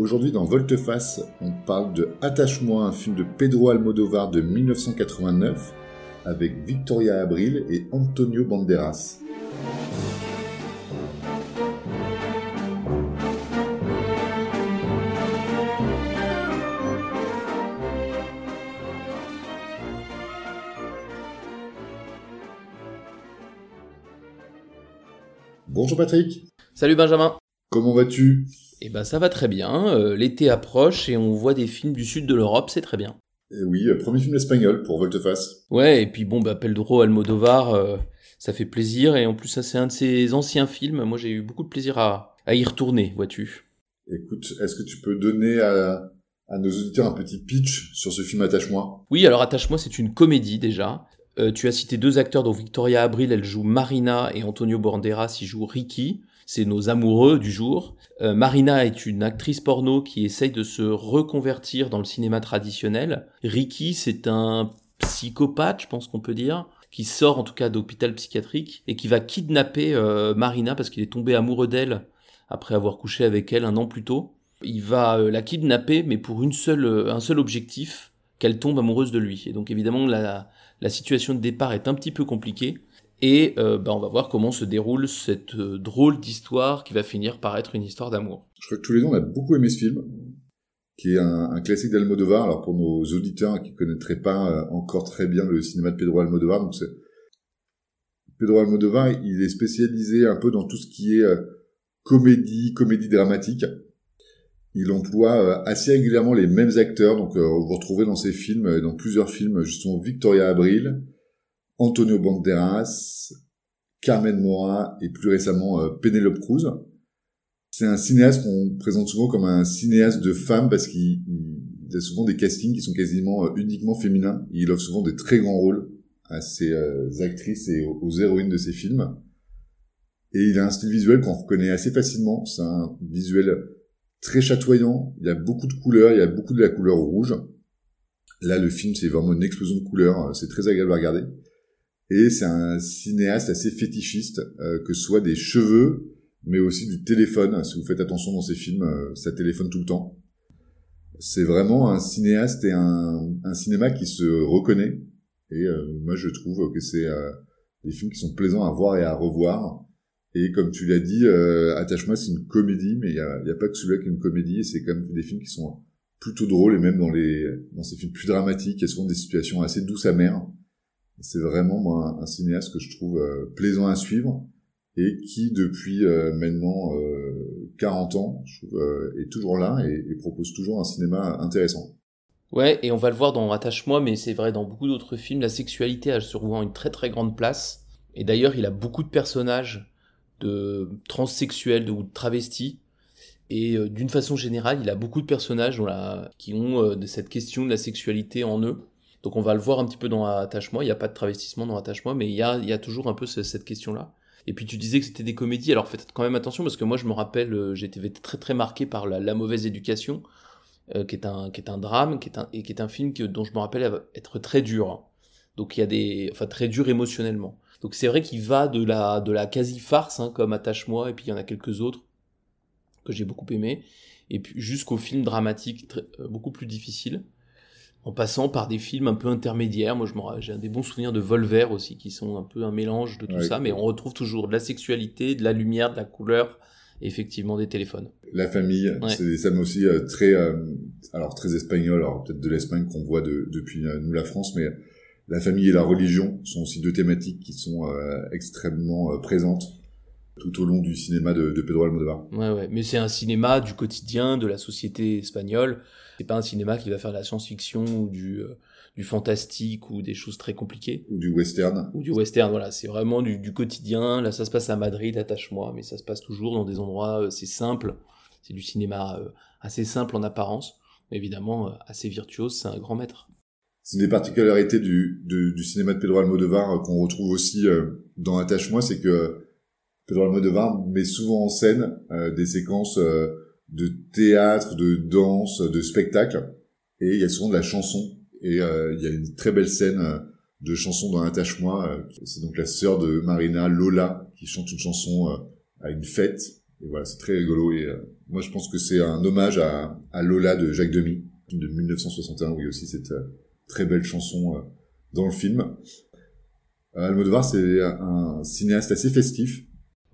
Aujourd'hui dans Volteface, on parle de Attache-moi, un film de Pedro Almodovar de 1989 avec Victoria Abril et Antonio Banderas. Bonjour Patrick. Salut Benjamin. Comment vas-tu? Eh ben ça va très bien, euh, l'été approche et on voit des films du sud de l'Europe, c'est très bien. Eh oui, euh, premier film espagnol pour Volteface. Ouais, et puis bon, bah Pedro Almodovar, euh, ça fait plaisir et en plus ça c'est un de ses anciens films, moi j'ai eu beaucoup de plaisir à, à y retourner, vois-tu. Écoute, est-ce que tu peux donner à, à nos auditeurs un petit pitch sur ce film Attache-moi? Oui, alors Attache-moi c'est une comédie déjà. Tu as cité deux acteurs, dont Victoria Abril, elle joue Marina, et Antonio Banderas, il joue Ricky. C'est nos amoureux du jour. Euh, Marina est une actrice porno qui essaye de se reconvertir dans le cinéma traditionnel. Ricky, c'est un psychopathe, je pense qu'on peut dire, qui sort en tout cas d'hôpital psychiatrique et qui va kidnapper euh, Marina parce qu'il est tombé amoureux d'elle après avoir couché avec elle un an plus tôt. Il va euh, la kidnapper, mais pour une seule, un seul objectif, qu'elle tombe amoureuse de lui. Et donc évidemment, la situation de départ est un petit peu compliquée. Et euh, bah, on va voir comment se déroule cette euh, drôle d'histoire qui va finir par être une histoire d'amour. Je crois que tous les deux on a beaucoup aimé ce film, qui est un, classique d'Almodovar. Alors pour nos auditeurs qui connaîtraient pas euh, encore très bien le cinéma de Pedro Almodovar, donc Pedro Almodovar, il est spécialisé un peu dans tout ce qui est euh, comédie, comédie dramatique. Il emploie assez régulièrement les mêmes acteurs, donc vous retrouvez dans ses films, dans plusieurs films, justement Victoria Abril, Antonio Banderas, Carmen Mora et plus récemment euh, Penelope Cruz. C'est un cinéaste qu'on présente souvent comme un cinéaste de femmes parce qu'il il a souvent des castings qui sont quasiment euh, uniquement féminins. Il offre souvent des très grands rôles à ses euh, actrices et aux héroïnes de ses films. Et il a un style visuel qu'on reconnaît assez facilement. C'est un visuel très chatoyant. Il y a beaucoup de couleurs. Il y a beaucoup de la couleur rouge. Là, le film, c'est vraiment une explosion de couleurs. C'est très agréable à regarder. Et c'est un cinéaste assez fétichiste, euh, que ce soit des cheveux, mais aussi du téléphone. Si vous faites attention dans ses films, euh, ça téléphone tout le temps. C'est vraiment un cinéaste et un, cinéma qui se reconnaît. Et euh, moi, je trouve que c'est des films qui sont plaisants à voir et à revoir. Et comme tu l'as dit, Attache-moi, c'est une comédie, mais il n'y a, pas que celui-là qui est une comédie. C'est quand même des films qui sont plutôt drôles. Et même dans les dans ces films plus dramatiques, il y a souvent des situations assez douces amères. C'est vraiment moi un, cinéaste que je trouve euh, plaisant à suivre et qui depuis euh, maintenant euh, 40 ans je trouve, euh, est toujours là et, propose toujours un cinéma intéressant. Ouais, et on va le voir dans Attache-moi, mais c'est vrai dans beaucoup d'autres films, la sexualité a souvent une très très grande place. Et d'ailleurs, il a beaucoup de personnages de transsexuels ou de travestis. Et euh, d'une façon générale, il a beaucoup de personnages qui ont euh, de cette question de la sexualité en eux. Donc on va le voir un petit peu dans Attache-moi. Il n'y a pas de travestissement dans Attache-moi, mais il y a, toujours un peu ce- cette question-là. Et puis tu disais que c'était des comédies. Alors faites quand même attention parce que moi je me rappelle, euh, été très très marqué par la, mauvaise éducation, euh, qui est un drame, qui est un et qui est un film dont je me rappelle être très dur. Donc il y a des, enfin très dur émotionnellement. Donc c'est vrai qu'il va de la de la quasi farce hein, comme Attache-moi et puis il y en a quelques autres que j'ai beaucoup aimé et puis jusqu'aux films dramatiques très- euh, beaucoup plus difficiles en passant par des films un peu intermédiaires. Moi, j'ai des bons souvenirs de Volver aussi, qui sont un peu un mélange de tout Ouais, ça, mais on retrouve toujours de la sexualité, de la lumière, de la couleur, et effectivement des téléphones. La famille, Ouais. c'est des thèmes aussi euh, très, euh, alors très espagnols, alors peut-être de l'Espagne qu'on voit de- depuis euh, nous la France, mais la famille et la religion sont aussi deux thématiques qui sont euh, extrêmement présentes. Tout au long du cinéma de, de Pedro Almodovar. Ouais, ouais. Mais c'est un cinéma du quotidien, de la société espagnole. C'est pas un cinéma qui va faire de la science-fiction ou du, euh, du fantastique ou des choses très compliquées. Ou du western. Ou du western, voilà. C'est vraiment du, du, quotidien. Là, ça se passe à Madrid, attache-moi, mais ça se passe toujours dans des endroits, euh, c'est simple. C'est du cinéma euh, assez simple en apparence, mais évidemment euh, assez virtuose. C'est un grand maître. C'est une des particularités du, du, du cinéma de Pedro Almodovar qu'on retrouve aussi dans Attache-moi, c'est que Pedro Almodovar met souvent en scène euh, des séquences de théâtre, de danse, de spectacle, et il y a souvent de la chanson. Et il y a une très belle scène de chanson dans Attache-moi. c'est donc la sœur de Marina, Lola, qui chante une chanson à une fête. Et voilà, c'est très rigolo. Et moi, je pense que c'est un hommage à, à Lola de Jacques Demy, de 1961, oui aussi cette très belle chanson euh, dans le film. Euh, Almodovar, c'est un cinéaste assez festif.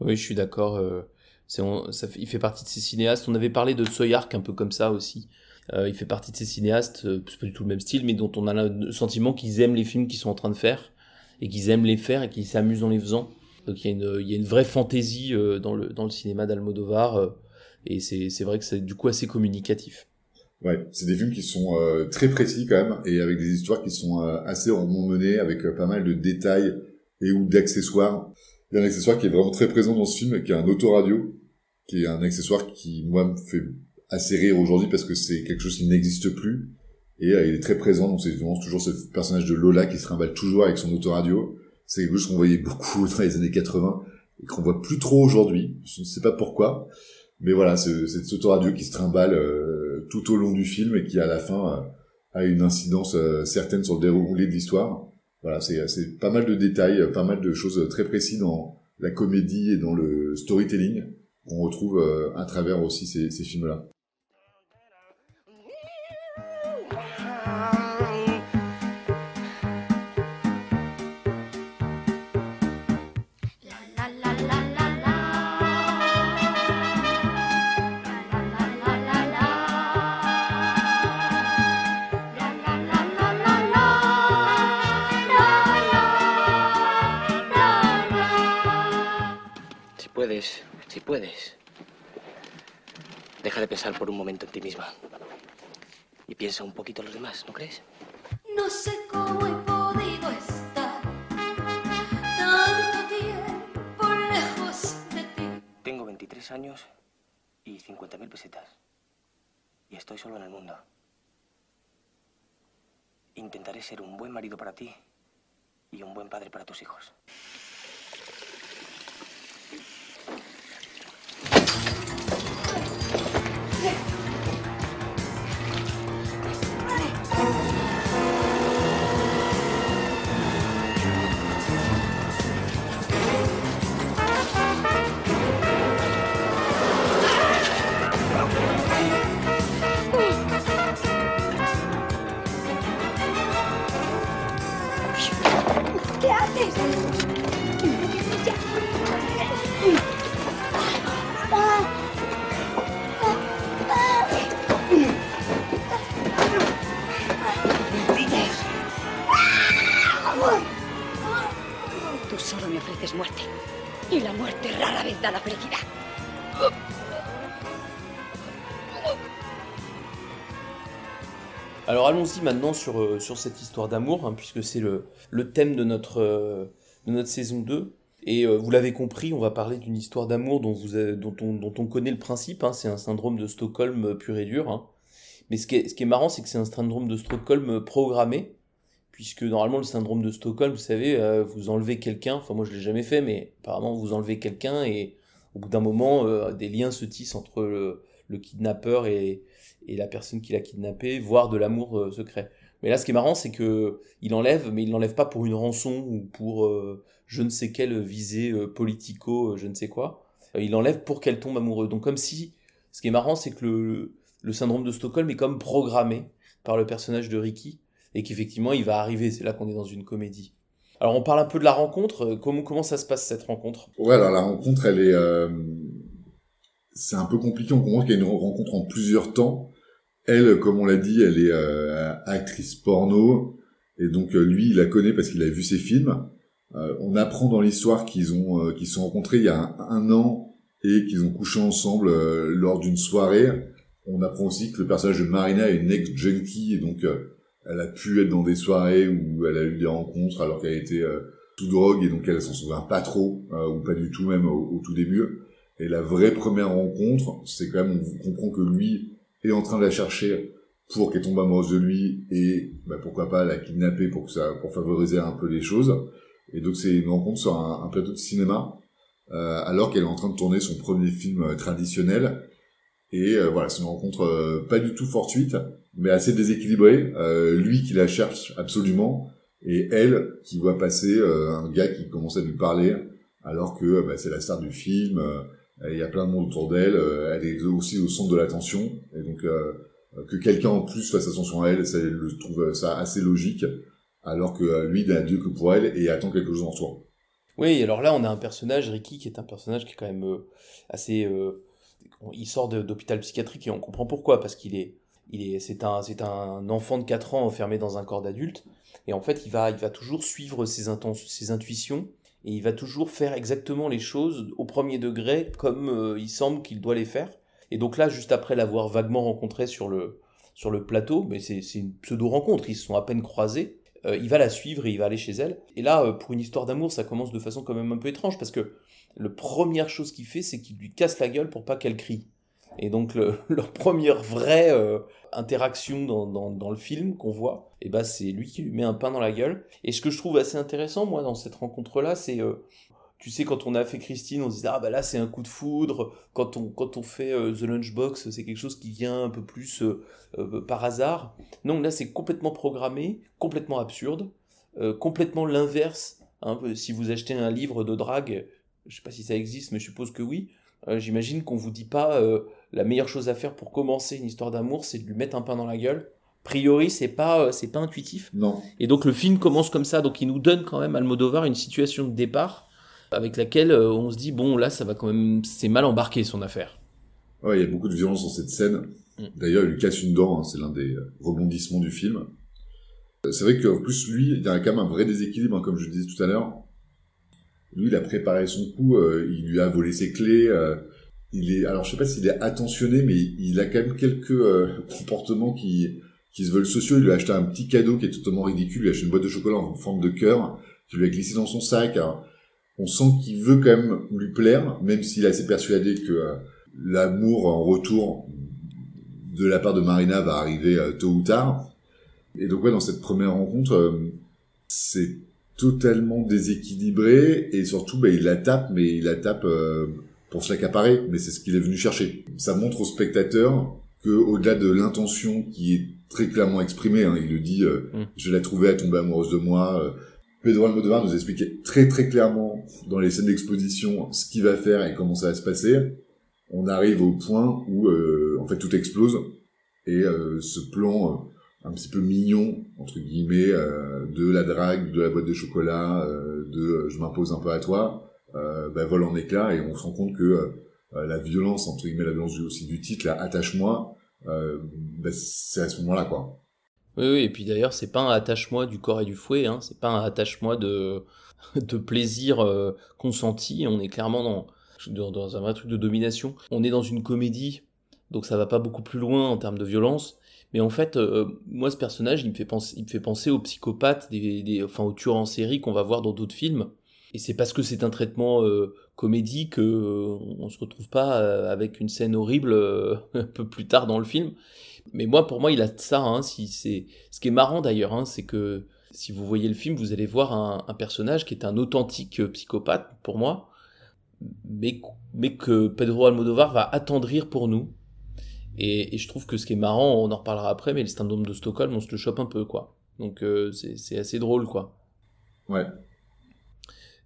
Oui, je suis d'accord. Euh, c'est, ça, il fait partie de ces cinéastes. On avait parlé de Soyark un peu comme ça aussi. Euh, il fait partie de ces cinéastes, euh, c'est pas du tout le même style, mais dont on a le sentiment qu'ils aiment les films qu'ils sont en train de faire et qu'ils aiment les faire et qu'ils s'amusent en les faisant. Donc il y a une, y a une vraie fantaisie euh, dans le dans le cinéma d'Almodovar et c'est vrai que c'est du coup assez communicatif. Ouais, c'est des films qui sont euh, très précis quand même et avec des histoires qui sont euh, assez rondement menées, avec euh, pas mal de détails et ou d'accessoires. Il y a un accessoire qui est vraiment très présent dans ce film, qui est un autoradio, qui est un accessoire qui moi me fait assez rire aujourd'hui parce que c'est quelque chose qui n'existe plus et il est très présent. Donc c'est toujours ce personnage de Lola qui se trimballe toujours avec son autoradio. C'est quelque chose qu'on voyait beaucoup dans les années 80 et qu'on voit plus trop aujourd'hui. Je ne sais pas pourquoi. Mais voilà, c'est cet autoradio qui se trimballe euh, tout au long du film et qui à la fin euh, a une incidence euh, certaine sur le déroulé de l'histoire. Voilà, c'est pas mal de détails, pas mal de choses très précises dans la comédie et dans le storytelling qu'on retrouve à travers aussi ces, ces films-là. Puedes, deja de pensar por un momento en ti misma. Y piensa un poquito en los demás, ¿no crees? No sé cómo he podido estar tanto tiempo lejos de ti. Tengo 23 años y 50.000 pesetas. Y estoy solo en el mundo. Intentaré ser un buen marido para ti y un buen padre para tus hijos. ¿Qué haces? Tú solo me ofreces muerte. Y la muerte rara vez da la felicidad. Alors allons-y maintenant sur, euh, sur cette histoire d'amour, hein, puisque c'est le, le thème de notre, euh, de notre saison 2. Et euh, vous l'avez compris, on va parler d'une histoire d'amour dont, vous dont, on, dont on connaît le principe, hein, c'est un syndrome de Stockholm pur et dur. hein. Mais ce qui est, ce qui est marrant, c'est que c'est un syndrome de Stockholm programmé, puisque normalement le syndrome de Stockholm, vous savez, vous enlevez quelqu'un, enfin moi je l'ai jamais fait, mais apparemment vous enlevez quelqu'un et au bout d'un moment, des liens se tissent entre le, le kidnappeur et, et la personne qui l'a kidnappé, voire de l'amour euh, secret. Mais là, ce qui est marrant, c'est que il enlève, mais il l'enlève pas pour une rançon ou pour euh, je ne sais quelle visée euh, politico, je ne sais quoi. Il enlève pour qu'elle tombe amoureuse. Donc comme si, ce qui est marrant, c'est que le, syndrome de Stockholm est comme programmé par le personnage de Ricky et qu'effectivement, il va arriver. C'est là qu'on est dans une comédie. Alors on parle un peu de la rencontre. Comment ça se passe cette rencontre? Ouais, alors la rencontre, elle est, c'est un peu compliqué. On comprend qu'il y a une rencontre en plusieurs temps. Elle, comme on l'a dit, elle est euh, actrice porno, et donc euh, lui, il la connaît parce qu'il a vu ses films. Euh, on apprend dans l'histoire qu'ils ont euh, qu'ils sont rencontrés il y a un, an et qu'ils ont couché ensemble lors d'une soirée. On apprend aussi que le personnage de Marina est une ex-junkie et donc elle a pu être dans des soirées où elle a eu des rencontres alors qu'elle était sous drogue et donc elle s'en souvient pas trop euh, ou pas du tout même au, au tout début. Et la vraie première rencontre, c'est quand même on comprend que lui est en train de la chercher pour qu'elle tombe amoureuse de lui et bah, pourquoi pas la kidnapper pour que ça pour favoriser un peu les choses. Et donc c'est une rencontre sur un, plateau de cinéma euh, alors qu'elle est en train de tourner son premier film euh, traditionnel. Et euh, voilà, c'est une rencontre euh, pas du tout fortuite, mais assez déséquilibrée. Euh, lui qui la cherche absolument, et elle qui voit passer euh, un gars qui commence à lui parler, alors que bah, c'est la star du film. Euh, il y a plein de monde autour d'elle. euh, elle est aussi au centre de l'attention, et donc euh, que quelqu'un en plus fasse attention à elle, ça, le trouve ça assez logique, alors que lui n'a Dieu que pour elle et attend quelque chose en retour. Oui, alors là, on a un personnage, Ricky, qui est un personnage qui est quand même assez. il sort d'hôpital psychiatrique et on comprend pourquoi, parce qu'il est. Il est, c'est un, c'est un enfant de 4 ans enfermé dans un corps d'adulte, et en fait, il va, il va toujours suivre ses, ses intuitions, et il va toujours faire exactement les choses au premier degré, comme euh, il semble qu'il doit les faire. Et donc là, juste après l'avoir vaguement rencontré sur le, plateau, mais c'est c'est une pseudo-rencontre, ils se sont à peine croisés, euh, il va la suivre et il va aller chez elle. Et là, euh, pour une histoire d'amour, ça commence de façon quand même un peu étrange parce que la première chose qu'il fait, c'est qu'il lui casse la gueule pour pas qu'elle crie. Et donc le- leur première vraie euh, interaction dans, le film qu'on voit, et ben c'est lui qui lui met un pain dans la gueule. Et ce que je trouve assez intéressant moi dans cette rencontre là, c'est euh, tu sais quand on a fait Christine, on se disait ah bah là c'est un coup de foudre. Quand on quand on fait euh, The Lunchbox, c'est quelque chose qui vient un peu plus par hasard. Non, là c'est complètement programmé, complètement absurde, complètement l'inverse. hein. si vous achetez un livre de drague, je sais pas si ça existe, mais je suppose que oui. J'imagine qu'on vous dit pas la meilleure chose à faire pour commencer une histoire d'amour, c'est de lui mettre un pain dans la gueule. A priori, c'est pas euh, c'est pas intuitif. Non, Et donc le film commence comme ça, donc il nous donne quand même Almodovar une situation de départ avec laquelle euh, on se dit bon là ça va quand même c'est mal embarqué son affaire. Ouais, il y a beaucoup de violence dans cette scène. Mm. D'ailleurs, il lui casse une dent, hein, c'est l'un des euh, rebondissements du film. C'est vrai qu'en plus, lui, il y a quand même un vrai déséquilibre, hein, comme je le disais tout à l'heure. Lui, il a préparé son coup, euh, il lui a volé ses clés. euh, il est, alors je sais pas s'il est attentionné, mais il a quand même quelques euh, comportements qui qui se veulent sociaux. Il lui a acheté un petit cadeau qui est totalement ridicule. Il lui a acheté une boîte de chocolat en forme de cœur, qu'il lui a glissé dans son sac. On sent qu'il veut quand même lui plaire, même s'il est assez persuadé que euh, l'amour en retour de la part de Marina va arriver euh, tôt ou tard. Et donc ouais, dans cette première rencontre, euh, c'est totalement déséquilibré et surtout bah, il la tape, mais il la tape pour se l'accaparer. Mais c'est ce qu'il est venu chercher. Ça montre au spectateur que au-delà de l'intention qui est très clairement exprimée, hein, il le dit, euh, Mm. je l'ai trouvée, elle tombée amoureuse de moi. euh, Pedro Almodovar nous expliquait très très clairement dans les scènes d'exposition ce qu'il va faire et comment ça va se passer. On arrive au point où euh, en fait tout explose et euh, ce plan euh, un petit peu mignon entre guillemets euh, de la drague, de la boîte de chocolat, euh, de je m'impose un peu à toi, bah, vole en éclats et on se rend compte que euh, la violence entre guillemets la violence du- aussi du titre, là, attache-moi, euh, bah, c'est à ce moment-là quoi. Oui, et puis d'ailleurs, c'est pas un attache-moi du corps et du fouet, hein, c'est pas un attache-moi de, de plaisir euh, consenti, on est clairement dans, dans, un vrai truc de domination. On est dans une comédie, donc ça va pas beaucoup plus loin en termes de violence, mais en fait, euh, moi, ce personnage, il me fait penser, il me fait penser aux psychopathes, des, des, enfin aux tueurs en série qu'on va voir dans d'autres films. Et c'est parce que c'est un traitement euh, comédie que euh, on se retrouve pas euh, avec une scène horrible euh, un peu plus tard dans le film. Mais moi, pour moi, il a ça. Hein, si c'est ce qui est marrant d'ailleurs, hein, c'est que si vous voyez le film, vous allez voir un, personnage qui est un authentique psychopathe pour moi, mais mais que Pedro Almodovar va attendrir pour nous. Et, je trouve que ce qui est marrant, on en reparlera après, mais le syndrome de Stockholm, on se le chope un peu, quoi. Donc c'est assez drôle, quoi. Ouais.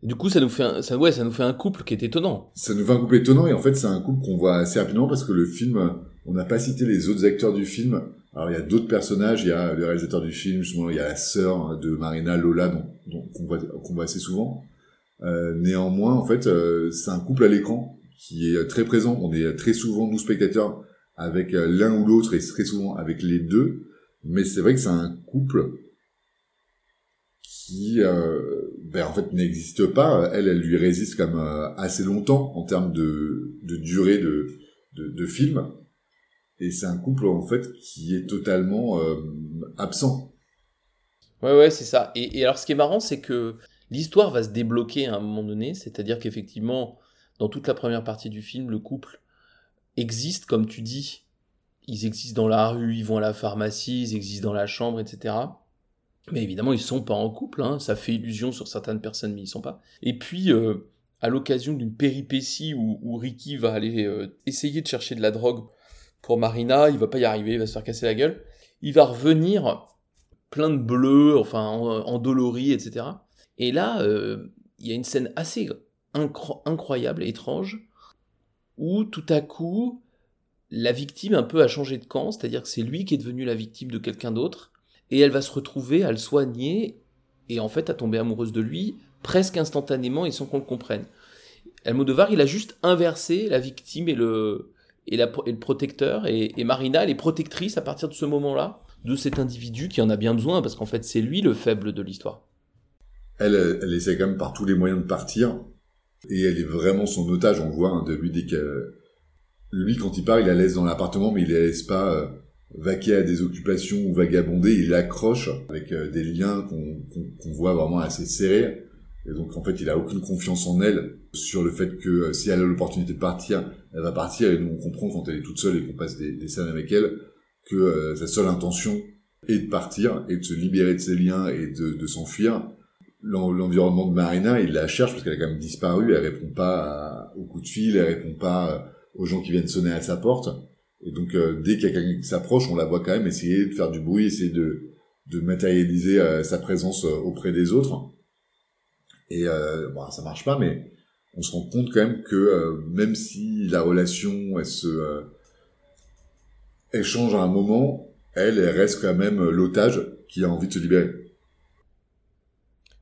Du coup, ça nous fait un, ça, ouais, ça nous fait un couple qui est étonnant. Ça nous fait un couple étonnant et en fait c'est un couple qu'on voit assez rapidement parce que le film, on n'a pas cité les autres acteurs du film. Alors il y a d'autres personnages, il y a le réalisateur du film, justement il y a la sœur de Marina, Lola, dont- qu'on voit, qu'on voit assez souvent. Euh, néanmoins, en fait, euh, c'est un couple à l'écran qui est très présent. On est très souvent nous spectateurs avec euh, l'un ou l'autre et très souvent avec les deux. Mais c'est vrai que c'est un couple qui euh, ben, en fait n'existe pas. Elle, elle lui résiste quand même euh, assez longtemps en termes de, durée de film. Et c'est un couple en fait qui est totalement euh, absent. Ouais, ouais, c'est ça. Et, et alors, ce qui est marrant, c'est que l'histoire va se débloquer à un moment donné, c'est-à-dire qu'effectivement, dans toute la première partie du film, le couple existe, comme tu dis. Ils existent dans la rue, ils vont à la pharmacie, ils existent dans la chambre, etc. Mais évidemment, ils sont pas en couple, hein. ça fait illusion sur certaines personnes, mais ils sont pas. Et puis, euh, à l'occasion d'une péripétie où, Ricky va aller euh, essayer de chercher de la drogue pour Marina, il va pas y arriver, il va se faire casser la gueule. Il va revenir plein de bleus, enfin en- endolori, etc. Et là, euh, il y a une scène assez incro- incroyable, étrange, où tout à coup, la victime un peu a changé de camp, c'est-à-dire que c'est lui qui est devenu la victime de quelqu'un d'autre, et elle va se retrouver à le soigner, et en fait à tomber amoureuse de lui, presque instantanément et sans qu'on le comprenne. Almodovar, il a juste inversé la victime et le, et la- et le protecteur, et, Marina, elle est protectrice à partir de ce moment-là, de cet individu qui en a bien besoin, parce qu'en fait c'est lui le faible de l'histoire. Elle, elle, elle essaie quand même par tous les moyens de partir. Et elle est vraiment son otage, on voit, hein, de lui dès que... Lui, quand il part, il la laisse dans l'appartement, mais il la laisse pas euh, vaquer à des occupations ou vagabonder. Il l'accroche avec euh, des liens qu'on qu'on- qu'on voit vraiment assez serrés. Et donc, en fait, il a aucune confiance en elle sur le fait que euh, si elle a l'opportunité de partir, elle va partir. Et nous, on comprend quand elle est toute seule et qu'on passe des, des scènes avec elle que euh, sa seule intention est de partir et de se libérer de ses liens et de, de s'enfuir l'en- l'environnement de Marina, il la cherche parce qu'elle a quand même disparu, elle répond pas aux coups de fil, elle répond pas aux gens qui viennent sonner à sa porte. Et donc euh, dès qu'il y a quelqu'un qui s'approche, on la voit quand même essayer de faire du bruit, essayer de, de matérialiser euh, sa présence euh, auprès des autres. Et bon, ça marche pas, mais on se rend compte quand même que même si la relation, elle se, euh, elle change à un moment, elle, elle reste quand même l'otage qui a envie de se libérer.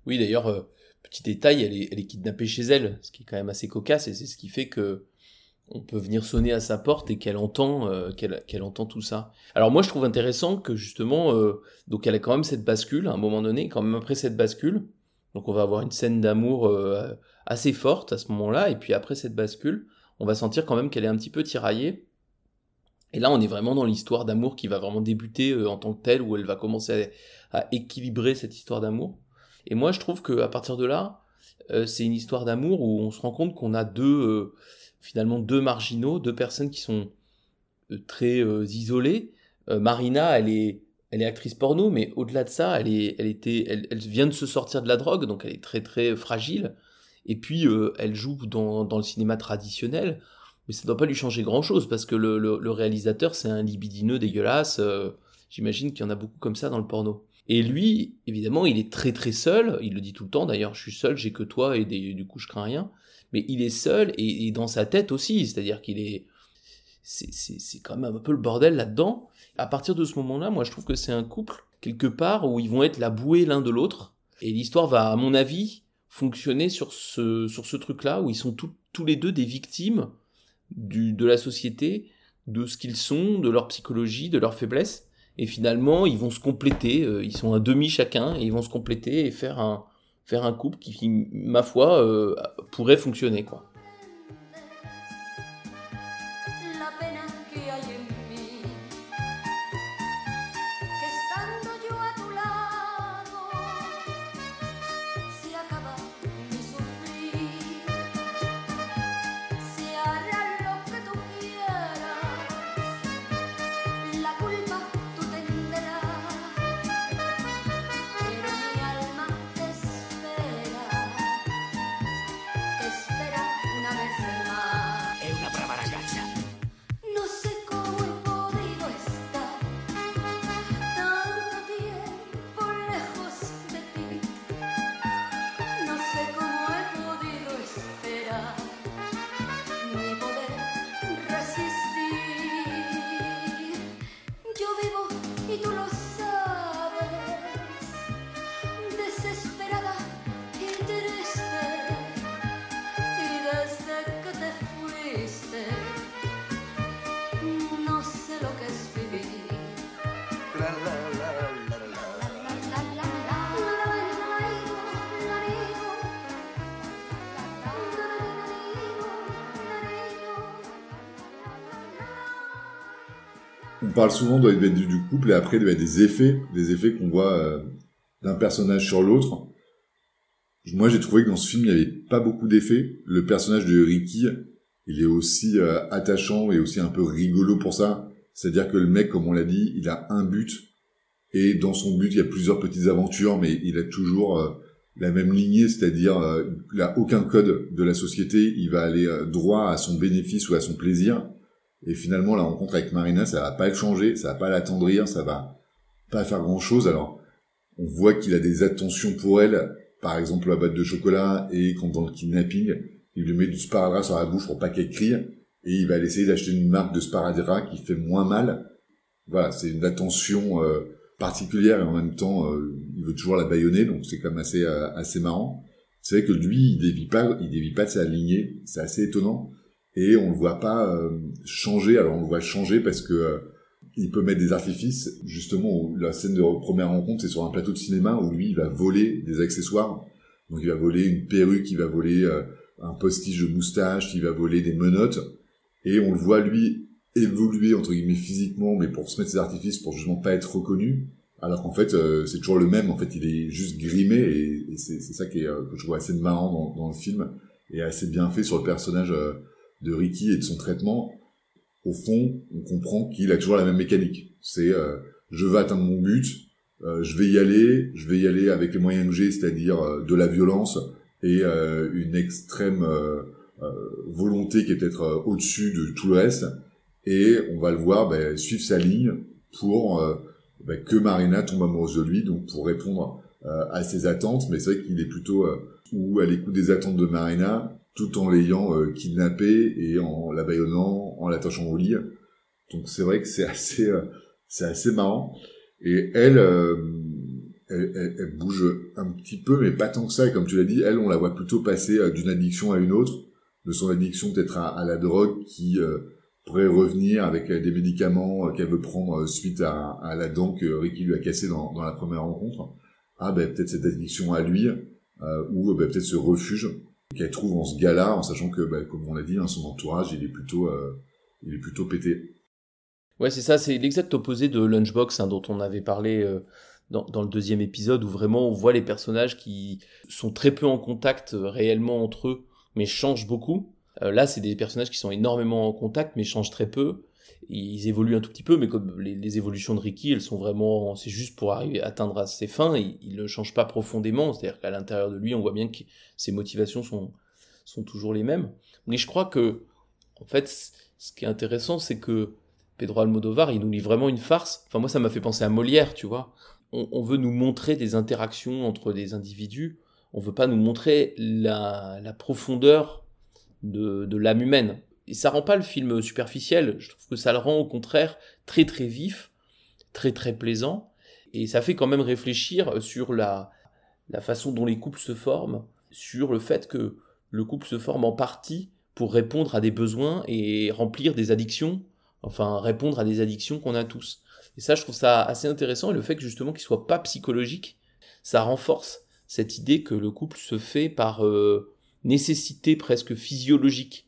Oui, d'ailleurs, petit détail, elle est, elle est kidnappée chez elle, ce qui est quand même assez cocasse, et c'est ce qui fait que on peut venir sonner à sa porte et qu'elle entend, euh, qu'elle entend tout ça. Alors moi, je trouve intéressant que justement, euh, donc elle a quand même cette bascule à un moment donné, quand même après cette bascule, donc on va avoir une scène d'amour euh, assez forte à ce moment-là, et puis après cette bascule, on va sentir quand même qu'elle est un petit peu tiraillée. Et là, on est vraiment dans l'histoire d'amour qui va vraiment débuter euh, en tant que telle, où elle va commencer à, équilibrer cette histoire d'amour. Et moi, je trouve que à partir de là, c'est une histoire d'amour où on se rend compte qu'on a deux, finalement, deux marginaux, deux personnes qui sont euh, très euh, isolées. Euh, Marina, elle est, elle est actrice porno, mais au-delà de ça, elle est, elle était, elle, vient de se sortir de la drogue, donc elle est très très fragile. Et puis, elle joue dans, dans le cinéma traditionnel, mais ça ne doit pas lui changer grand-chose parce que le, le, réalisateur, c'est un libidineux dégueulasse. J'imagine qu'il y en a beaucoup comme ça dans le porno. Et lui, évidemment, il est très très seul. Il le dit tout le temps. D'ailleurs, je suis seul, j'ai que toi et du coup, je crains rien. Mais il est seul et, dans sa tête aussi. C'est-à-dire qu'il est, c'est quand même un peu le bordel là-dedans. À partir de ce moment-là, moi, je trouve que c'est un couple quelque part où ils vont être la bouée l'un de l'autre. Et l'histoire va, à mon avis, fonctionner sur ce sur ce truc-là où ils sont tous les deux des victimes du, de la société, de ce qu'ils sont, de leur psychologie, de leur faiblesse. Et finalement, ils vont se compléter. euh, Ils sont un demi chacun et ils vont se compléter et faire un, faire un couple qui, ma foi, euh, pourrait fonctionner. Quoi. On parle souvent de, du, du couple et après de, des effets, des effets qu'on voit euh, d'un personnage sur l'autre. Moi, j'ai trouvé que dans ce film, il n'y avait pas beaucoup d'effets. Le personnage de Ricky, il est aussi euh, attachant et aussi un peu rigolo pour ça. C'est-à-dire que le mec, comme on l'a dit, il a un but et dans son but, il y a plusieurs petites aventures, mais il a toujours euh, la même lignée, c'est-à-dire il a aucun code de la société, il va aller droit à son bénéfice ou à son plaisir. Et finalement, la rencontre avec Marina, ça va pas le changer, ça va pas l'attendrir, ça va pas faire grand-chose. Alors, on voit qu'il a des attentions pour elle, par exemple la boîte de chocolat, et quand dans le kidnapping, il lui met du sparadrap sur la bouche pour pas qu'elle crie, et il va essayer d'acheter une marque de sparadrap qui fait moins mal. Voilà, c'est une attention euh, particulière. Et en même temps euh, il veut toujours la baïonner donc c'est quand même assez euh, assez marrant. C'est vrai que lui il dévie pas il dévie pas de sa lignée c'est assez étonnant et on le voit pas euh, changer alors on le voit changer parce que il peut mettre des artifices justement la scène de première rencontre c'est sur un plateau de cinéma où lui il va voler des accessoires donc il va voler une perruque il va voler un postiche de moustache il va voler des menottes et on le voit lui évoluer entre guillemets physiquement, mais pour se mettre ses artifices pour justement pas être reconnu. Alors qu'en fait, euh, c'est toujours le même. En fait, il est juste grimé et, et c'est ça qui est, euh, que je trouve assez marrant dans, dans, le film et assez bien fait sur le personnage euh, de Ricky et de son traitement. Au fond, on comprend qu'il a toujours la même mécanique. C'est je veux atteindre mon but, je vais y aller, je vais y aller avec les moyens que j'ai, c'est-à-dire de la violence et une extrême volonté qui est peut-être au-dessus de tout le reste et on va le voir ben, suivre sa ligne pour euh, ben, que Marina tombe amoureuse de lui, donc pour répondre euh, à ses attentes. Mais c'est vrai qu'il est plutôt euh, ou à l'écoute des attentes de Marina, tout en l'ayant kidnappé et en la baïonnant, en l'attachant au lit. Donc c'est vrai que c'est assez, c'est assez marrant. Et elle, elle, elle, bouge un petit peu, mais pas tant que ça. Et comme tu l'as dit, elle, on la voit plutôt passer d'une addiction à une autre, de son addiction peut-être à, la drogue qui pourrait revenir avec euh, des médicaments euh, qu'elle veut prendre euh, suite à, à, la dent que Ricky lui a cassé dans, dans la première rencontre. Ah ben peut-être cette addiction à lui euh, ou ben, peut-être ce refuge qu'elle trouve en ce gars-là, en sachant que, ben, comme on l'a dit, hein, son entourage il est plutôt, euh, il est plutôt pété. Ouais, c'est ça, c'est l'exact opposé de Lunchbox hein, dont on avait parlé euh, dans, le deuxième épisode, où vraiment on voit les personnages qui sont très peu en contact réellement entre eux, mais changent beaucoup. Euh, là, c'est des personnages qui sont énormément en contact, mais changent très peu. Ils évoluent un tout petit peu, mais comme les, évolutions de Ricky, elles sont vraiment, c'est juste pour arriver atteindre ses fins. Il ne change pas profondément. C'est-à-dire qu'à l'intérieur de lui, on voit bien que ses motivations sont sont toujours les mêmes. Mais je crois que, en fait, ce qui est intéressant, c'est que Pedro Almodovar, il nous lit vraiment une farce. Enfin, moi, ça m'a fait penser à Molière, tu vois. On, veut nous montrer des interactions entre des individus. On veut pas nous montrer la, profondeur de, de l'âme humaine. Et ça rend pas le film superficiel, je trouve que ça le rend au contraire très très vif, très très plaisant, et ça fait quand même réfléchir sur la, façon dont les couples se forment, sur le fait que le couple se forme en partie pour répondre à des besoins et remplir des addictions, enfin répondre à des addictions qu'on a tous. Et ça, je trouve ça assez intéressant, et le fait que justement qu'il soit pas psychologique, ça renforce cette idée que le couple se fait par euh, nécessité presque physiologique.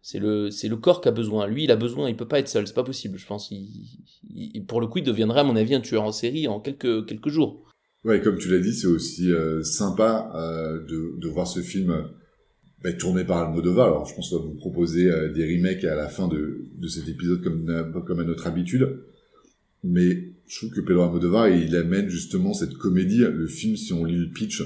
C'est le, c'est le corps qui a besoin. Lui, il a besoin, il peut pas être seul, c'est pas possible, je pense. Il, pour le coup, il deviendrait, à mon avis, un tueur en série en quelques, quelques jours. Ouais, comme tu l'as dit, c'est aussi euh, sympa euh, de, de voir ce film bah, tourné par Almodovar. Alors, je pense qu'on va vous proposer euh, des remakes à la fin de, de cet épisode comme, comme à notre habitude. Mais je trouve que Pedro Almodovar, il amène justement cette comédie, le film, si on lit le pitch,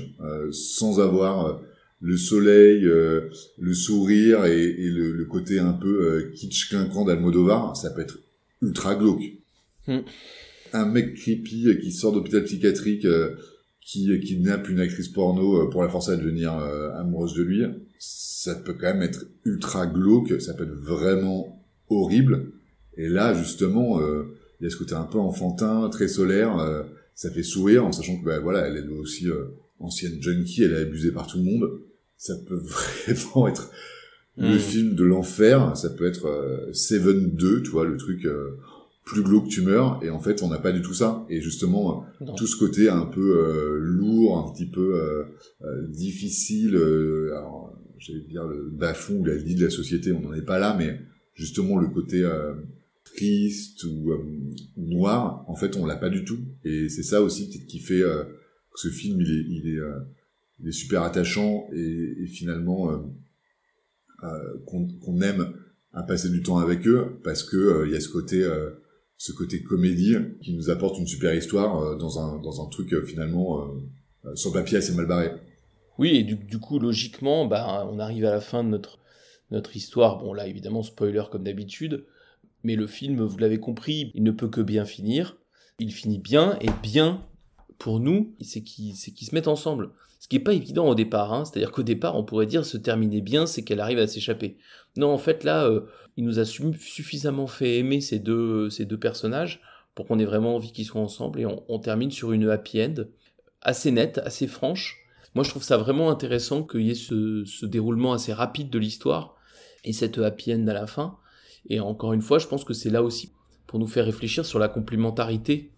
sans avoir le soleil, euh, le sourire et, et le, le, côté un peu euh, kitsch clinquant d'Almodovar, ça peut être ultra glauque. Mm. Un mec creepy qui sort d'hôpital psychiatrique, euh, qui kidnappe une actrice porno euh, pour la forcer à devenir euh, amoureuse de lui, ça peut quand même être ultra glauque, ça peut être vraiment horrible. Et là, justement, il y a ce côté un peu enfantin, très solaire, ça fait sourire, en sachant que bah, voilà, elle est aussi ancienne junkie, elle est abusée par tout le monde ça peut vraiment être le hmm. film de l'enfer. Ça peut être euh, Seven 2, tu vois, le truc euh, plus glauque tu meurs. Et en fait, on n'a pas du tout ça. Et justement, non. tout ce côté un peu euh, lourd, un petit peu euh, euh, difficile, alors, j'allais dire le bas-fond ou la vie de la société, on n'en est pas là, mais justement le côté triste ou euh, noir, en fait, on l'a pas du tout. Et c'est ça aussi peut-être qui fait euh, que ce film, il est, il est, euh, il super attachant et, finalement euh, euh, qu'on aime à passer du temps avec eux parce que euh, il y a ce côté, ce côté comédie qui nous apporte une super histoire dans un dans un truc finalement sur papier assez mal barré. Oui, et du, du coup, logiquement, bah, on arrive à la fin de notre, notre histoire. Bon, là, évidemment, spoiler comme d'habitude. Mais le film, vous l'avez compris, il ne peut que bien finir. Il finit bien, et bien, pour nous, c'est qu'ils se mettent ensemble. Ce qui n'est pas évident au départ. Hein. C'est-à-dire qu'au départ, on pourrait dire se terminer bien, c'est qu'elle arrive à s'échapper. Non, en fait, là, euh, il nous a su- suffisamment fait aimer ces deux, ces deux personnages pour qu'on ait vraiment envie qu'ils soient ensemble. Et on, on termine sur une happy end assez nette, assez franche. Moi, je trouve ça vraiment intéressant qu'il y ait ce, ce déroulement assez rapide de l'histoire et cette happy end à la fin. Et encore une fois, je pense que c'est là aussi pour nous faire réfléchir sur la complémentarité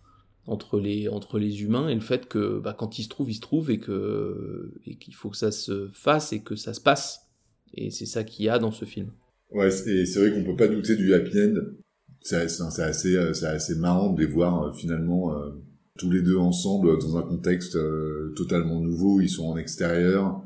entre les, entre les humains et le fait que bah, quand ils se trouvent, ils se trouvent et que et qu'il faut que ça se fasse et que ça se passe. Et c'est ça qu'il y a dans ce film. Ouais, et c'est vrai qu'on peut pas douter du happy end. C'est assez, euh, c'est assez marrant de les voir euh, finalement euh, tous les deux ensemble euh, dans un contexte euh, totalement nouveau. Ils sont en extérieur,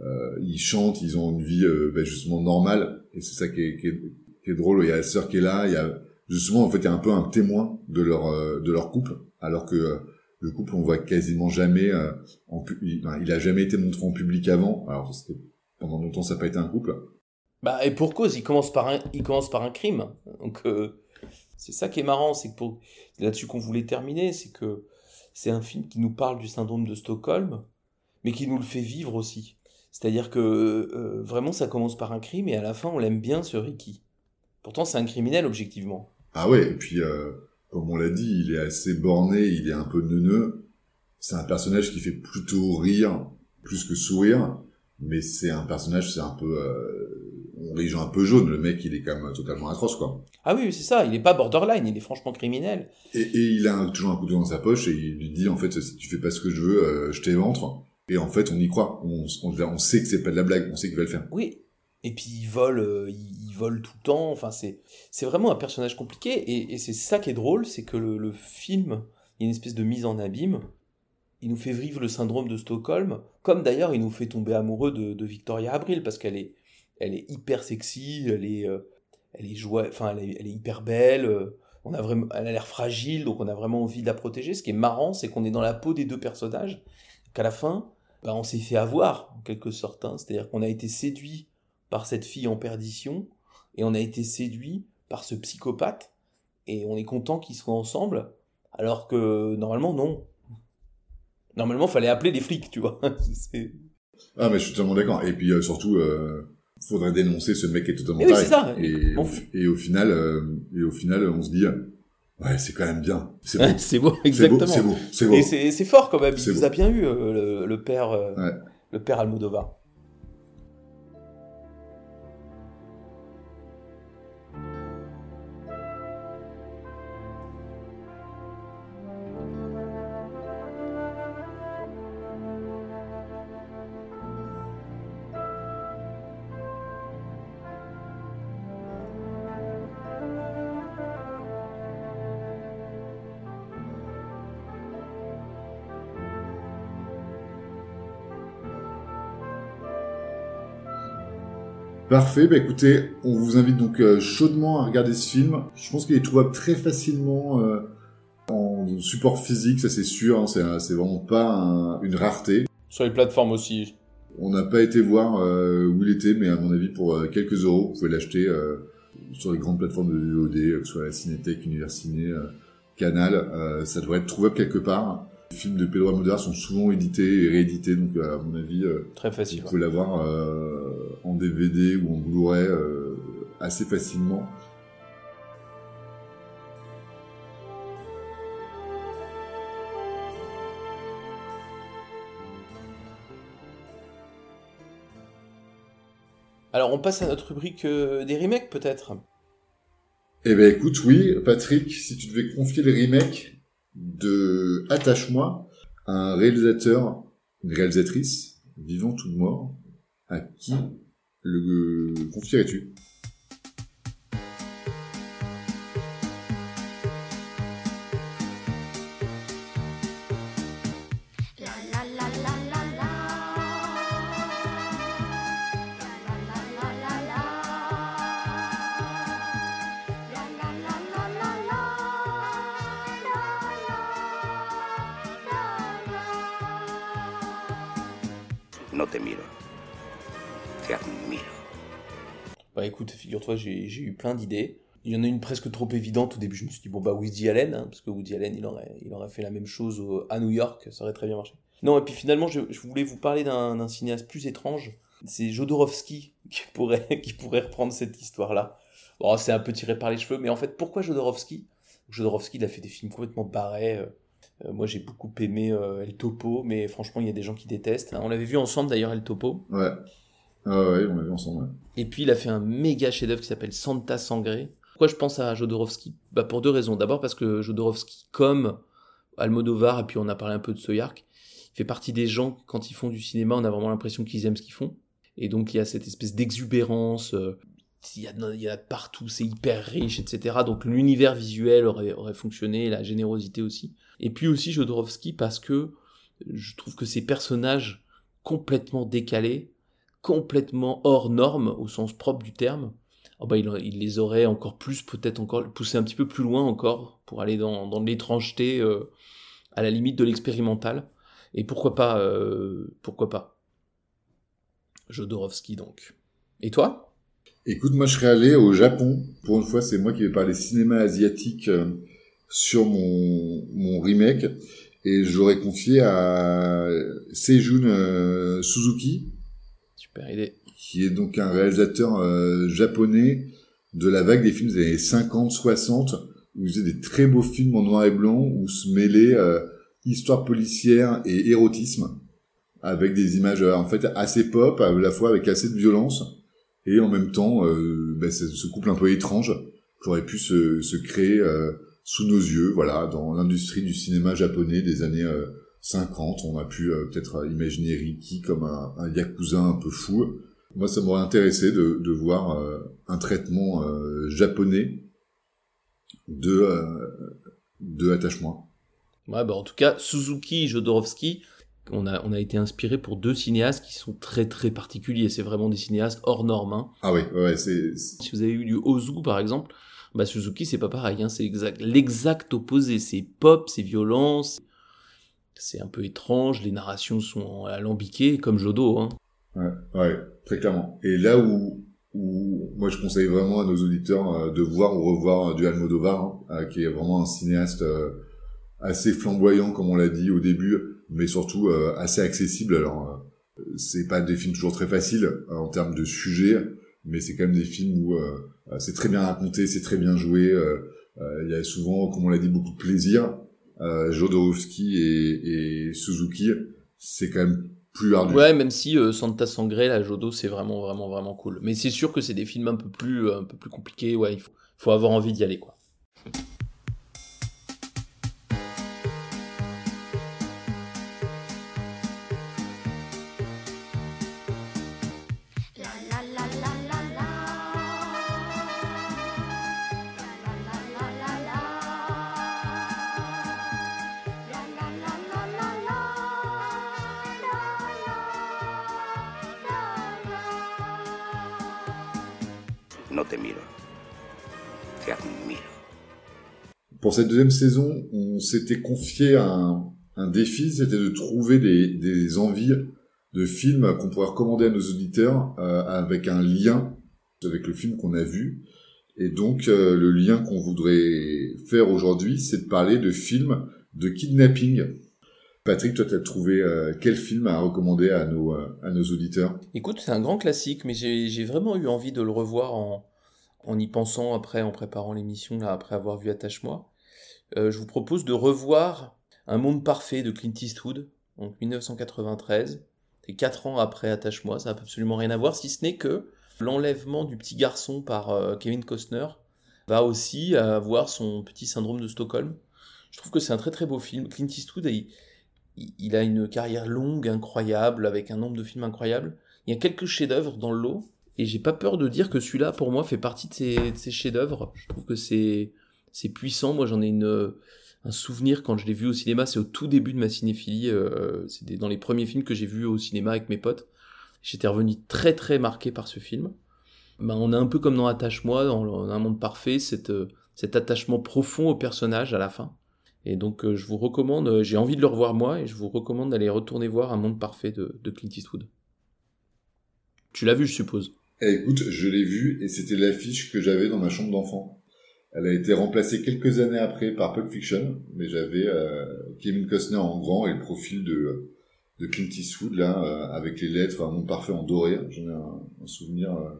euh, ils chantent, ils ont une vie euh, bah, justement normale. Et c'est ça qui est, qui, est, qui est drôle. Il y a la sœur qui est là. Il y a justement en fait il y a un peu un témoin de leur euh, de leur couple, alors que euh, le couple on voit quasiment jamais. euh, en il, a jamais été montré en public avant. Alors pendant longtemps ça n'a pas été un couple. Bah, et pour cause, il commence par un, il commence par un crime. Donc, euh, c'est ça qui est marrant, c'est que pour, là-dessus qu'on voulait terminer, c'est que c'est un film qui nous parle du syndrome de Stockholm, mais qui nous le fait vivre aussi. C'est-à-dire que euh, vraiment, ça commence par un crime et à la fin, on l'aime bien ce Ricky. Pourtant, c'est un criminel, objectivement. Ah ouais, et puis euh, comme on l'a dit, il est assez borné, il est un peu neuneux. C'est un personnage qui fait plutôt rire plus que sourire, mais c'est un personnage, c'est un peu, euh, on les gens un peu jaune. Le mec, il est quand même totalement atroce, quoi. Ah oui, c'est ça, il n'est pas borderline, il est franchement criminel. Et, et il a un- toujours un couteau dans sa poche et il lui dit en fait, si tu fais pas ce que je veux, euh, je t'éventre. Et en fait, on y croit. On, on, on sait que c'est pas de la blague, on sait qu'il va le faire. Oui. Et puis il vole, euh, il, vole tout le temps. Enfin, c'est vraiment un personnage compliqué. Et, c'est ça qui est drôle, c'est que le, film, il y a une espèce de mise en abîme. Il nous fait vivre le syndrome de Stockholm, comme d'ailleurs il nous fait tomber amoureux de, Victoria Abril parce qu'elle est, elle est hyper sexy, elle est, euh, elle est joie, enfin elle est hyper belle. euh, on a vraiment, elle a l'air fragile, donc on a vraiment envie de la protéger. Ce qui est marrant, c'est qu'on est dans la peau des deux personnages. Qu'à la fin, bah, on s'est fait avoir en quelque sorte. hein. C'est-à-dire qu'on a été séduit par cette fille en perdition et on a été séduit par ce psychopathe et on est content qu'ils soient ensemble alors que normalement non. Normalement, fallait appeler les flics, tu vois. Ah, mais je suis totalement d'accord. Et puis euh, surtout, euh, faudrait dénoncer ce mec qui est totalement Mais oui, taré. c'est ça. Et, au, et au final, euh, et au final, on se dit, euh, ouais, c'est quand même bien. C'est beau. c'est beau, exactement. c'est beau, c'est beau. Et c'est fort quand même. Il beau. a bien eu le, le père, Ouais. le père Almodovar. Parfait, bah écoutez, on vous invite donc euh, chaudement à regarder ce film. Je pense qu'il est trouvable très facilement euh, en support physique, ça c'est sûr, hein, c'est vraiment pas un- une rareté. Sur les plateformes aussi. On n'a pas été voir euh, où il était, mais à mon avis pour euh, quelques euros, vous pouvez l'acheter euh, sur les grandes plateformes de VOD, que ce soit la Cinétech, Universiné, Canal, ça devrait être trouvable quelque part. Les films de Pedro Almodovar sont souvent édités et réédités, donc à mon avis, Très vous facile. pouvez l'avoir en DVD ou en Blu-ray euh, assez facilement. Alors, on passe à notre rubrique euh, des remakes, peut-être. Eh ben écoute, oui, Patrick, si tu devais confier le remake de Attache-moi à un réalisateur, une réalisatrice, vivante ou mort, à qui le confierais-tu Bah écoute, figure-toi, j'ai eu plein d'idées. Il y en a une presque trop évidente au début. Je me suis dit, bon, bah Woody Allen, hein, parce que Woody Allen, il aurait, il aurait fait la même chose à New York, ça aurait très bien marché. Non, et puis finalement, je, voulais vous parler d'un d'un cinéaste plus étrange. C'est Jodorowsky qui pourrait, qui pourrait reprendre cette histoire-là. Bon, c'est un peu tiré par les cheveux, mais en fait, pourquoi Jodorowsky? Jodorowsky, il a fait des films complètement barrés. euh, euh, moi, j'ai beaucoup aimé euh, El Topo, mais franchement, il y a des gens qui détestent. On l'avait vu ensemble d'ailleurs, El Topo. Ouais. Ah on l'a vu ensemble. Et puis il a fait un méga chef-d'œuvre qui s'appelle Santa Sangre. Pourquoi je pense à Jodorowsky? Bah Pour deux raisons. D'abord parce que Jodorowsky, comme Almodovar, et puis on a parlé un peu de Soyark, fait partie des gens, quand ils font du cinéma, on a vraiment l'impression qu'ils aiment ce qu'ils font. Et donc il y a cette espèce d'exubérance, euh, il y, a, a partout, c'est hyper riche, etc. Donc l'univers visuel aurait, aurait fonctionné, la générosité aussi. Et puis aussi Jodorowsky parce que je trouve que ces personnages complètement décalés, complètement hors normes au sens propre du terme, oh il, il les aurait encore plus, peut-être encore poussé un petit peu plus loin encore pour aller dans, dans l'étrangeté euh, à la limite de l'expérimental. Et pourquoi pas, euh, pourquoi pas Jodorowsky donc. Et toi? Écoute, moi je serais allé au Japon. Pour une fois, c'est moi qui vais parler cinéma asiatique euh, sur mon, mon remake. Et j'aurais confié à Seijun euh, Suzuki, Super idée. qui est donc un réalisateur euh, japonais de la vague des films des années 50-60, où il faisait des très beaux films en noir et blanc, où se mêlaient euh, histoire policière et érotisme, avec des images euh, en fait assez pop, à la fois avec assez de violence, et en même temps, euh, ben, ce couple un peu étrange qui aurait pu se, se créer euh, sous nos yeux, voilà, dans l'industrie du cinéma japonais des années 50. On a pu euh, peut-être imaginer Riki comme un, un yakuza un peu fou. Moi, ça m'aurait intéressé de, de voir euh, un traitement euh, japonais de, euh, de attachement. Ouais, bah en tout cas, Suzuki et Jodorowsky, on a, on a été inspiré pour deux cinéastes qui sont très très particuliers. C'est vraiment des cinéastes hors normes. hein. Ah oui, ouais, c'est Si vous avez eu du Ozu par exemple, bah Suzuki c'est pas pareil, hein, c'est exact, l'exact opposé. C'est pop, c'est violent, c'est- un peu étrange, les narrations sont alambiquées comme Jodo. Hein. Ouais, ouais, très clairement. Et là où, où moi je conseille vraiment à nos auditeurs euh, de voir ou revoir euh, du Almodovar, hein, euh, qui est vraiment un cinéaste assez flamboyant, comme on l'a dit au début, mais surtout assez accessible. Alors, c'est pas des films toujours très faciles en termes de sujet, mais c'est quand même des films où c'est très bien raconté, c'est très bien joué. Il y a souvent, comme on l'a dit, beaucoup de plaisir. Euh, Jodorowsky et, Suzuki, c'est quand même plus ardu. Ouais, même si euh, Santa Sangre, la Jodo, c'est vraiment vraiment vraiment cool. Mais c'est sûr que c'est des films un peu plus un peu plus compliqués. Ouais, il faut, faut avoir envie d'y aller quoi. Cette deuxième saison, on s'était confié un, défi, c'était de trouver des, envies de films qu'on pourrait recommander à nos auditeurs euh, avec un lien avec le film qu'on a vu. Et donc, euh, le lien qu'on voudrait faire aujourd'hui, c'est de parler de films de kidnapping. Patrick, toi, tu as trouvé euh, quel film à recommander à nos, à nos auditeurs? Écoute, c'est un grand classique, mais j'ai j'ai vraiment eu envie de le revoir en, en y pensant après, en préparant l'émission, là, après avoir vu Attache-moi. Euh, je vous propose de revoir Un monde parfait de Clint Eastwood, donc 1993. C'est quatre ans après Attache-moi, ça n'a absolument rien à voir, si ce n'est que l'enlèvement du petit garçon par euh, Kevin Costner va aussi avoir son petit syndrome de Stockholm. Je trouve que c'est un très très beau film. Clint Eastwood, il, a une carrière longue, incroyable, avec un nombre de films incroyables. Il y a quelques chefs-d'œuvre dans le lot, et j'ai pas peur de dire que celui-là, pour moi, fait partie de ces chefs-d'œuvre. Je trouve que c'est c'est puissant. Moi, j'en ai une, un souvenir quand je l'ai vu au cinéma. C'est au tout début de ma cinéphilie. euh, des- dans les premiers films que j'ai vus au cinéma avec mes potes. J'étais revenu très très marqué par ce film. Ben, on a un peu comme dans Attache-moi, dans, un monde parfait, cette, euh, cet attachement profond au personnage à la fin. Et donc, euh, je vous recommande, euh, j'ai envie de le revoir moi, et je vous recommande d'aller retourner voir Un monde parfait de, de Clint Eastwood. Tu l'as vu, je suppose. Eh, écoute, je l'ai vu et c'était l'affiche que j'avais dans ma chambre d'enfant. Elle a été remplacée quelques années après par Pulp Fiction, mais j'avais euh, Kevin Costner en grand et le profil de, de Clint Eastwood là, euh, avec les lettres, un monde parfait en doré. J'en ai un, un souvenir euh,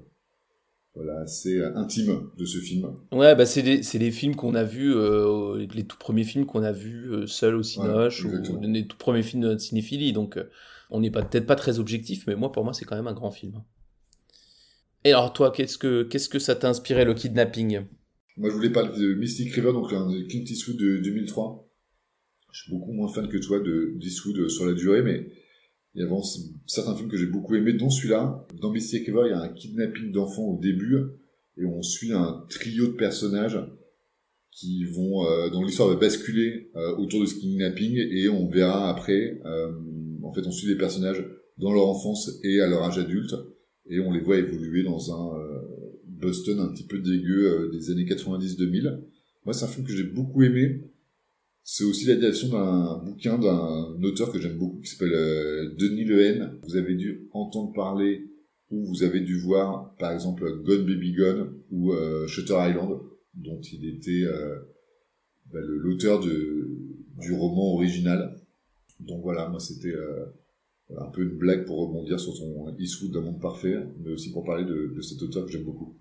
voilà, assez intime de ce film. Ouais, bah c'est les, c'est les films qu'on a vus, euh, les tout premiers films qu'on a vus euh, seuls au Cinoche, Ouais, ou les tout premiers films de notre cinéphilie. Donc, euh, on n'est pas peut-être pas très objectif, mais moi, pour moi, c'est quand même un grand film. Et alors, toi, qu'est-ce que qu'est-ce que ça t'a inspiré le kidnapping? Moi, je voulais parler de Mystic River, donc un Clint Eastwood de 2003. Je suis beaucoup moins fan que toi de d'Eastwood sur la durée, mais il y a vraiment certains films que j'ai beaucoup aimés, dont celui-là. Dans Mystic River, il y a un kidnapping d'enfants au début, et on suit un trio de personnages qui vont, euh, dont l'histoire va basculer euh, autour de ce kidnapping, et on verra après, euh, en fait, on suit les personnages dans leur enfance et à leur âge adulte, et on les voit évoluer dans un euh, Boston un petit peu dégueu euh, des années 90-2000. Moi, c'est un film que j'ai beaucoup aimé. C'est aussi l'adaptation d'un bouquin d'un auteur que j'aime beaucoup qui s'appelle euh, Denis Lehen. Vous avez dû entendre parler ou vous avez dû voir, par exemple, Gone Baby Gone ou euh, Shutter Island, dont il était bah, l'auteur du roman original. Donc voilà, moi c'était un peu une blague pour rebondir sur son Eastwood d'un monde parfait, mais aussi pour parler de cet auteur que j'aime beaucoup.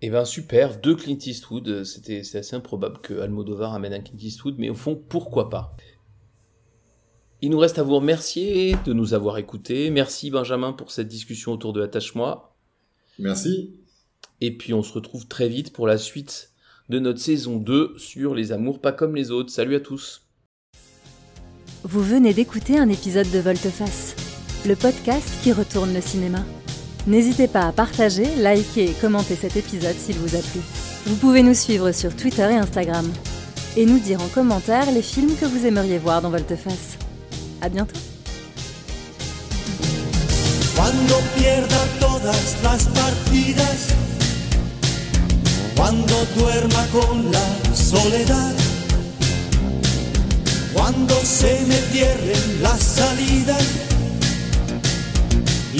Eh ben super, deux Clint Eastwood, euh, c'était c'est assez improbable que Almodovar amène un Clint Eastwood, mais au fond, pourquoi pas? Il nous reste à vous remercier de nous avoir écoutés. Merci Benjamin pour cette discussion autour de Attache-moi. Merci. Et puis on se retrouve très vite pour la suite de notre saison 2 sur les amours pas comme les autres. Salut à tous Vous venez d'écouter un épisode de Volteface, le podcast qui retourne le cinéma. N'hésitez pas à partager, liker et commenter cet épisode s'il vous a plu. Vous pouvez nous suivre sur Twitter et Instagram. Et nous dire en commentaire les films que vous aimeriez voir dans Volteface. À bientôt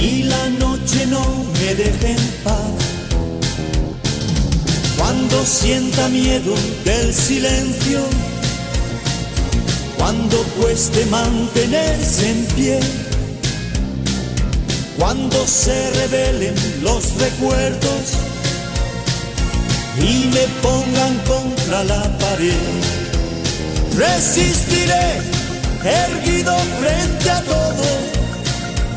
y la noche no me deje en paz, cuando sienta miedo del silencio, cuando cueste mantenerse en pie cuando se revelen los recuerdos y me pongan contra la pared. Resistiré, erguido frente a todo,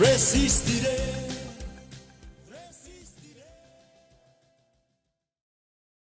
resiste.